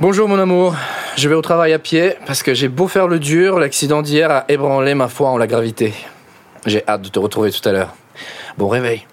Bonjour mon amour, je vais au travail à pied parce que j'ai beau faire le dur, l'accident d'hier a ébranlé ma foi en la gravité. J'ai hâte de te retrouver tout à l'heure. Bon réveil.